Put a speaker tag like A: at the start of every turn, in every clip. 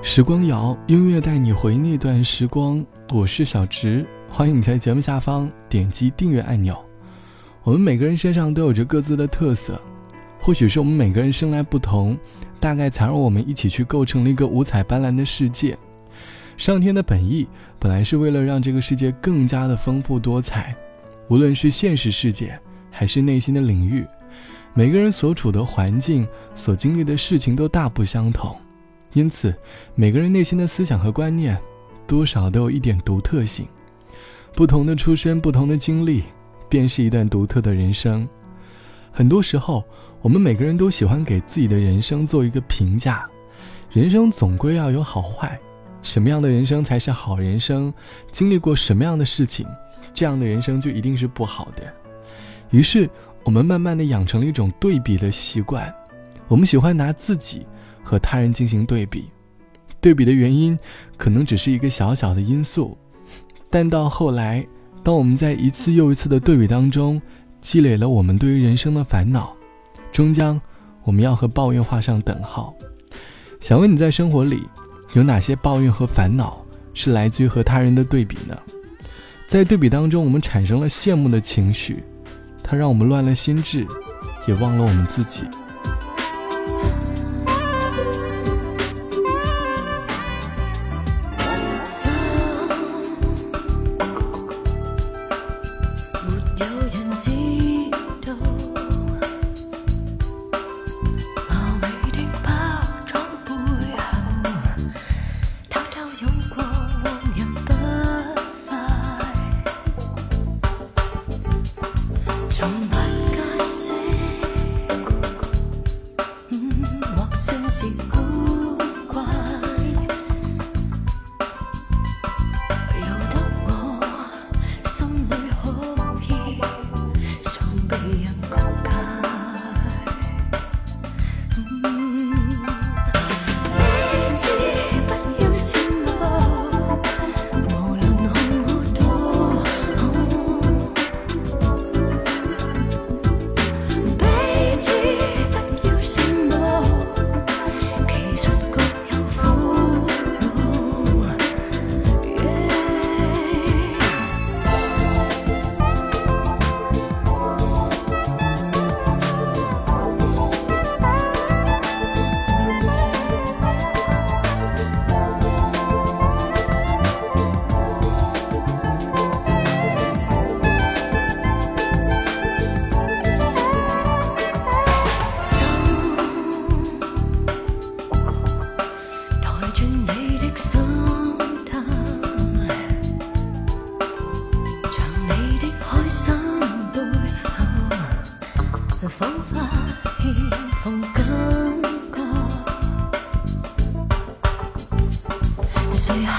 A: 时光谣，音乐带你回那段时光。我是小直，欢迎你在节目下方点击订阅按钮。我们每个人身上都有着各自的特色，或许是我们每个人生来不同，大概才让我们一起去构成了一个五彩斑斓的世界。上天的本意本来是为了让这个世界更加的丰富多彩，无论是现实世界还是内心的领域，每个人所处的环境、所经历的事情都大不相同。因此，每个人内心的思想和观念，多少都有一点独特性。不同的出身，不同的经历，便是一段独特的人生。很多时候，我们每个人都喜欢给自己的人生做一个评价。人生总归要有好坏，什么样的人生才是好人生？经历过什么样的事情，这样的人生就一定是不好的。于是，我们慢慢的养成了一种对比的习惯。我们喜欢拿自己。和他人进行对比，对比的原因可能只是一个小小的因素，但到后来，当我们在一次又一次的对比当中积累了我们对于人生的烦恼，终将我们要和抱怨画上等号。想问你在生活里有哪些抱怨和烦恼是来自于和他人的对比呢？在对比当中，我们产生了羡慕的情绪，它让我们乱了心智，也忘了我们自己。又仿佛欠感觉。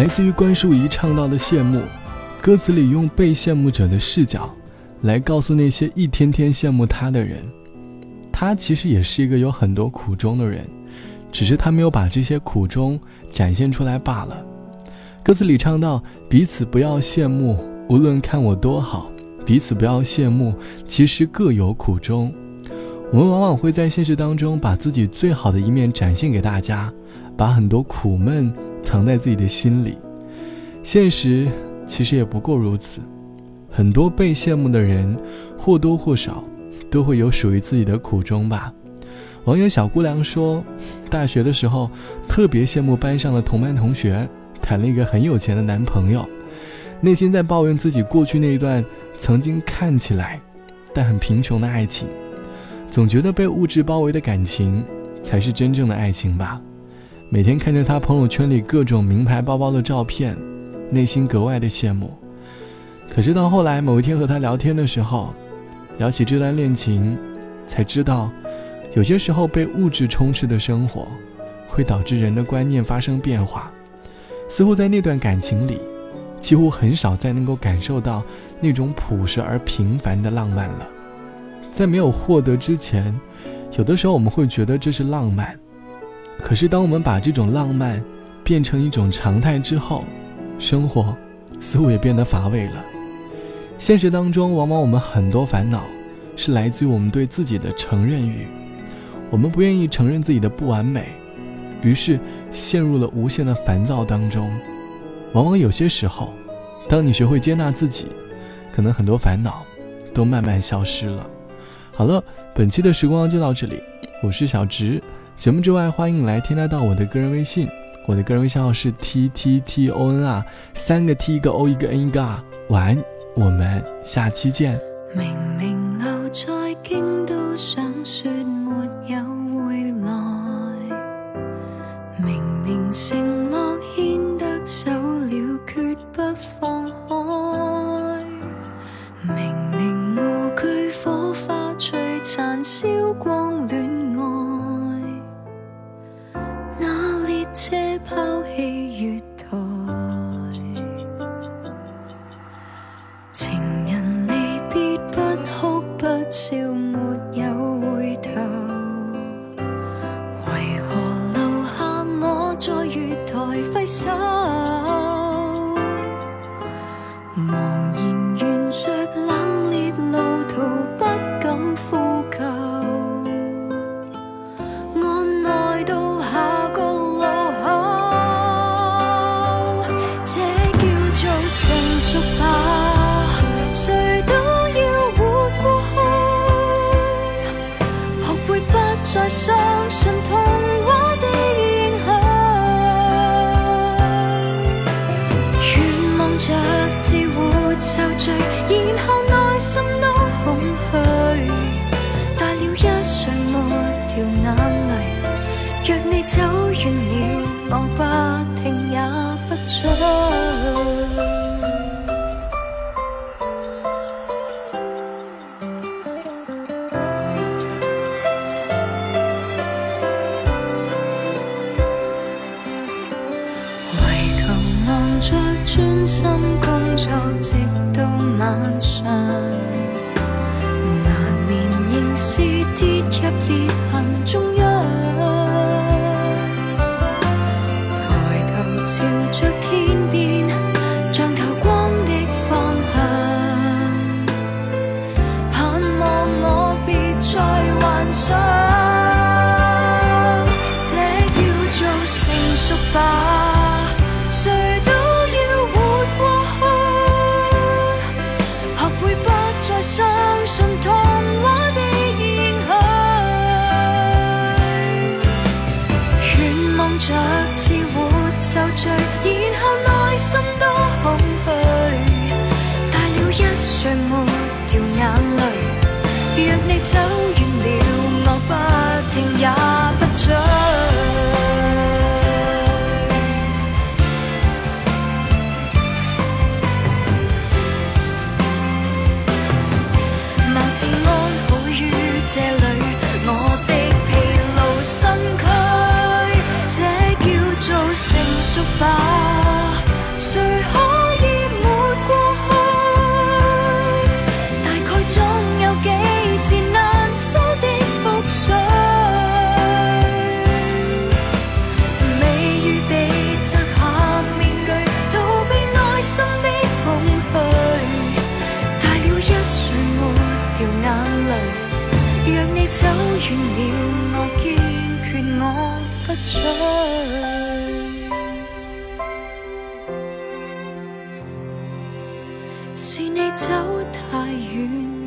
A: 来自于关淑怡唱到的羡慕，歌词里用被羡慕者的视角，来告诉那些一天天羡慕他的人，他其实也是一个有很多苦衷的人，只是他没有把这些苦衷展现出来罢了。歌词里唱到：“彼此不要羡慕，无论看我多好；彼此不要羡慕，其实各有苦衷。”我们往往会在现实当中把自己最好的一面展现给大家，把很多苦闷藏在自己的心里。现实其实也不过如此，很多被羡慕的人或多或少都会有属于自己的苦衷吧。网友小姑娘说，大学的时候特别羡慕班上的同班同学谈了一个很有钱的男朋友，内心在抱怨自己过去那一段曾经看起来但很贫穷的爱情。总觉得被物质包围的感情才是真正的爱情吧。每天看着他朋友圈里各种名牌包包的照片，内心格外的羡慕。可是到后来某一天和他聊天的时候，聊起这段恋情，才知道，有些时候被物质充斥的生活，会导致人的观念发生变化。似乎在那段感情里，几乎很少再能够感受到那种朴实而平凡的浪漫了。在没有获得之前，有的时候我们会觉得这是浪漫，可是当我们把这种浪漫变成一种常态之后，生活似乎也变得乏味了。现实当中，往往我们很多烦恼是来自于我们对自己的承认欲，我们不愿意承认自己的不完美，于是陷入了无限的烦躁当中。往往有些时候，当你学会接纳自己，可能很多烦恼都慢慢消失了。好了，本期的时光就到这里，我是小直。节目之外，欢迎来添加到我的个人微信，我的个人微信号是 t t t o n 啊，三个 t 一个 o 一个 n 一个 r。晚安，我们下期见。明明留在京都，想说没有回来，明明承诺牵得手了，绝不放开，明明无惧火花。残烧光回头望着，专心工作，直到晚上，难免仍是跌入裂痕中央。着天边像透光的方向。盼望我别再幻想这叫做成熟吧。谁都要活过去学会不再相信童话的影响。愿望着是活受罪心多空虚，大了一睡没掉眼泪。若你
B: 走远了，我不停也不追。貌似安好于这里。
A: 是你走太远。